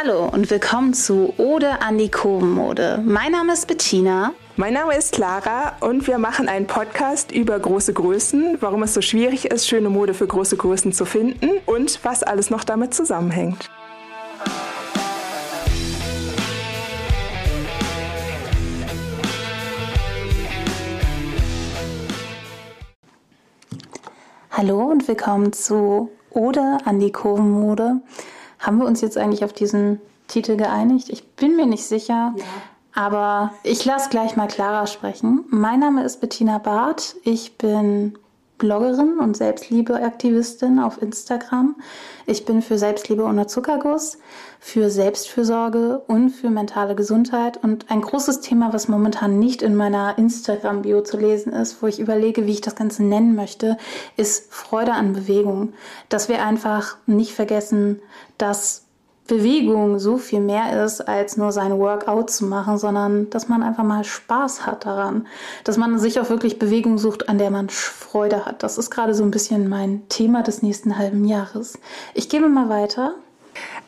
Hallo und willkommen zu Ode an die Kurvenmode. Mein Name ist Bettina. Mein Name ist Clara und wir machen einen Podcast über große Größen, warum es so schwierig ist, schöne Mode für große Größen zu finden und was alles noch damit zusammenhängt. Hallo und willkommen zu Ode an die Kurvenmode. Haben wir uns jetzt eigentlich auf diesen Titel geeinigt? Ich bin mir nicht sicher. Ja. Aber ich lasse gleich mal Clara sprechen. Mein Name ist Bettina Barth. Ich bin Bloggerin und Selbstliebeaktivistin auf Instagram. Ich bin für Selbstliebe ohne Zuckerguss, für Selbstfürsorge und für mentale Gesundheit. Und ein großes Thema, was momentan nicht in meiner Instagram-Bio zu lesen ist, wo ich überlege, wie ich das Ganze nennen möchte, ist Freude an Bewegung. Dass wir einfach nicht vergessen, dass Bewegung so viel mehr ist, als nur sein Workout zu machen, sondern dass man einfach mal Spaß hat daran. Dass man sich auch wirklich Bewegung sucht, an der man Freude hat. Das ist gerade so ein bisschen mein Thema des nächsten halben Jahres. Ich gebe mal weiter.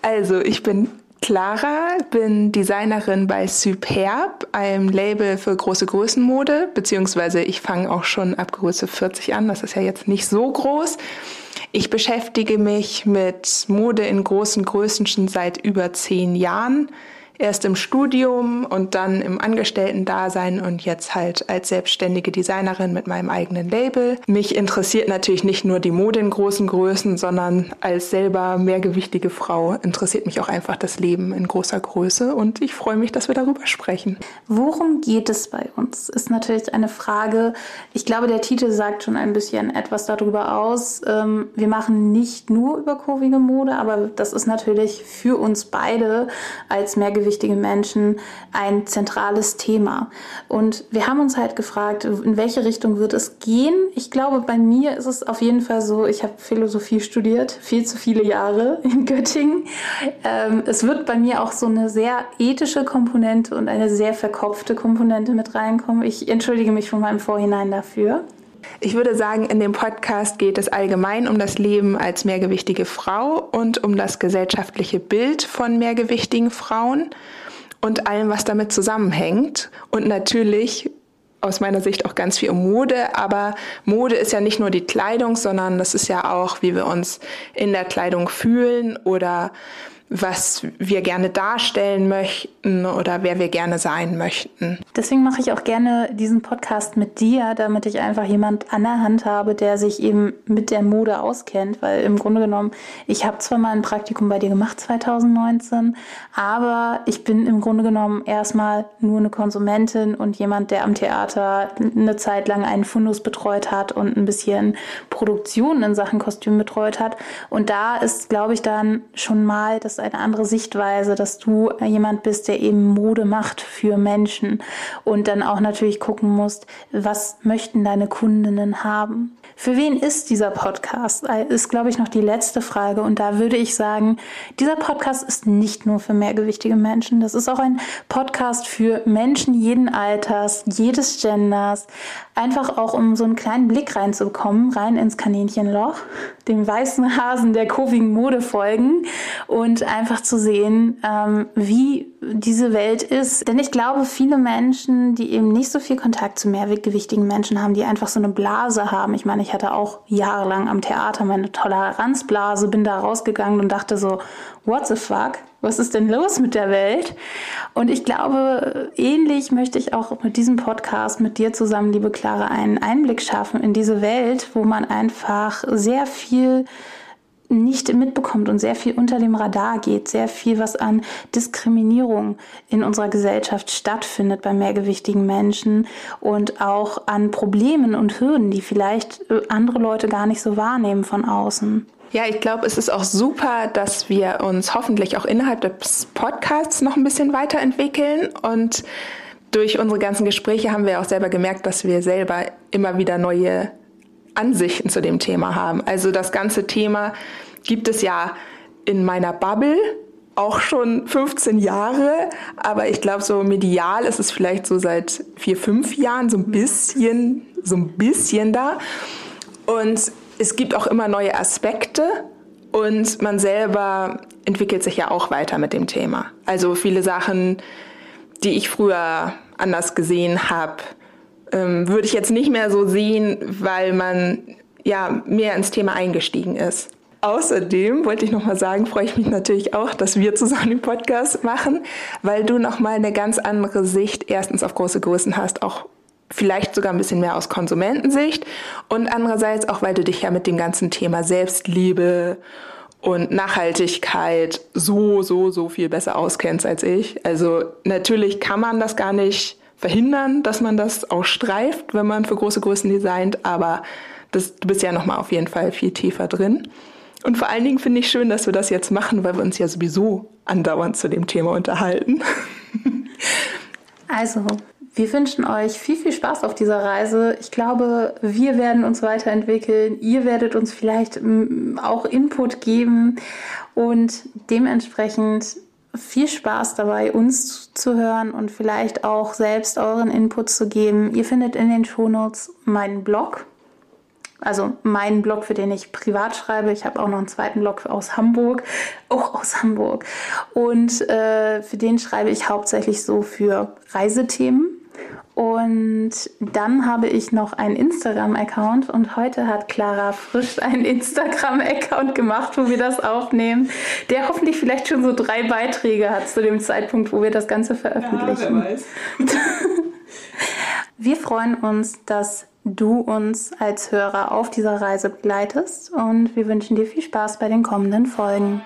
Also, ich bin Clara, bin Designerin bei Superb, einem Label für große Größenmode, beziehungsweise ich fange auch schon ab Größe 40 an, das ist ja jetzt nicht so groß. Ich beschäftige mich mit Mode in großen Größen schon seit über zehn Jahren erst im Studium und dann im Angestellten-Dasein und jetzt halt als selbstständige Designerin mit meinem eigenen Label. Mich interessiert natürlich nicht nur die Mode in großen Größen, sondern als selber mehrgewichtige Frau interessiert mich auch einfach das Leben in großer Größe und ich freue mich, dass wir darüber sprechen. Worum geht es bei uns? Ist natürlich eine Frage. Ich glaube, der Titel sagt schon ein bisschen etwas darüber aus. Ähm, wir machen nicht nur über kurvige Mode, aber das ist natürlich für uns beide als mehrgewichtige wichtige Menschen ein zentrales Thema. Und wir haben uns halt gefragt, in welche Richtung wird es gehen? Ich glaube, bei mir ist es auf jeden Fall so, ich habe Philosophie studiert, viel zu viele Jahre in Göttingen. Ähm, es wird bei mir auch so eine sehr ethische Komponente und eine sehr verkopfte Komponente mit reinkommen. Ich entschuldige mich von meinem Vorhinein dafür. Ich würde sagen, in dem Podcast geht es allgemein um das Leben als mehrgewichtige Frau und um das gesellschaftliche Bild von mehrgewichtigen Frauen und allem, was damit zusammenhängt. Und natürlich aus meiner Sicht auch ganz viel um Mode, aber Mode ist ja nicht nur die Kleidung, sondern das ist ja auch, wie wir uns in der Kleidung fühlen oder was wir gerne darstellen möchten oder wer wir gerne sein möchten. Deswegen mache ich auch gerne diesen Podcast mit dir, damit ich einfach jemand an der Hand habe, der sich eben mit der Mode auskennt, weil im Grunde genommen, ich habe zwar mal ein Praktikum bei dir gemacht 2019, aber ich bin im Grunde genommen erstmal nur eine Konsumentin und jemand, der am Theater eine Zeit lang einen Fundus betreut hat und ein bisschen Produktion in Sachen Kostüm betreut hat. Und da ist, glaube ich, dann schon mal das eine andere Sichtweise, dass du jemand bist, der eben Mode macht für Menschen und dann auch natürlich gucken musst, was möchten deine Kundinnen haben. Für wen ist dieser Podcast? Äh, ist, glaube ich, noch die letzte Frage. Und da würde ich sagen, dieser Podcast ist nicht nur für mehrgewichtige Menschen. Das ist auch ein Podcast für Menschen jeden Alters, jedes Genders. Einfach auch, um so einen kleinen Blick reinzubekommen, rein ins Kaninchenloch, dem weißen Hasen der kurvigen Mode folgen und einfach zu sehen, ähm, wie diese Welt ist. Denn ich glaube, viele Menschen, die eben nicht so viel Kontakt zu mehrgewichtigen Menschen haben, die einfach so eine Blase haben. Ich meine, ich hatte auch jahrelang am Theater meine Toleranzblase, bin da rausgegangen und dachte so, what the fuck? Was ist denn los mit der Welt? Und ich glaube, ähnlich möchte ich auch mit diesem Podcast mit dir zusammen, liebe Clara, einen Einblick schaffen in diese Welt, wo man einfach sehr viel nicht mitbekommt und sehr viel unter dem Radar geht, sehr viel, was an Diskriminierung in unserer Gesellschaft stattfindet bei mehrgewichtigen Menschen und auch an Problemen und Hürden, die vielleicht äh, andere Leute gar nicht so wahrnehmen von außen. Ja, ich glaube, es ist auch super, dass wir uns hoffentlich auch innerhalb des Podcasts noch ein bisschen weiterentwickeln und durch unsere ganzen Gespräche haben wir auch selber gemerkt, dass wir selber immer wieder neue Ansichten zu dem Thema haben. Also das ganze Thema gibt es ja in meiner Bubble auch schon 15 Jahre, aber ich glaube, so medial ist es vielleicht so seit vier, fünf Jahren so ein bisschen, so ein bisschen da. Und es gibt auch immer neue Aspekte Und man selber entwickelt sich ja auch weiter mit dem Thema. Also viele Sachen, die ich früher anders gesehen habe, ähm, würde ich jetzt nicht mehr so sehen, weil man ja mehr ins Thema eingestiegen ist. Außerdem wollte ich noch mal sagen, freue ich mich natürlich auch, dass wir zusammen den Podcast machen, weil du noch mal eine ganz andere Sicht erstens auf große Größen hast, auch vielleicht sogar ein bisschen mehr aus Konsumentensicht und andererseits auch, weil du dich ja mit dem ganzen Thema Selbstliebe und Nachhaltigkeit so, so, so viel besser auskennst als ich. Also natürlich kann man das gar nicht verhindern, dass man das auch streift, wenn man für große Größen designt, aber das, du bist ja nochmal auf jeden Fall viel tiefer drin. Und vor allen Dingen finde ich schön, dass wir das jetzt machen, weil wir uns ja sowieso andauernd zu dem Thema unterhalten. Also, wir wünschen euch viel, viel Spaß auf dieser Reise. Ich glaube, wir werden uns weiterentwickeln. Ihr werdet uns vielleicht mm, auch Input geben und dementsprechend viel Spaß dabei, uns zu hören und vielleicht auch selbst euren Input zu geben. Ihr findet in den Shownotes meinen Blog also meinen Blog, für den ich privat schreibe. Ich habe auch noch einen zweiten Blog aus Hamburg, auch aus Hamburg. Und äh, für den schreibe ich hauptsächlich so für Reisethemen. Und dann habe ich noch einen Instagram-Account und heute hat Clara frisch einen Instagram-Account gemacht, wo wir das aufnehmen, der hoffentlich vielleicht schon so drei Beiträge hat zu dem Zeitpunkt, wo wir das Ganze veröffentlichen. Ja, wer weiß. wir freuen uns, dass du uns als Hörer auf dieser Reise begleitest und wir wünschen dir viel Spaß bei den kommenden Folgen.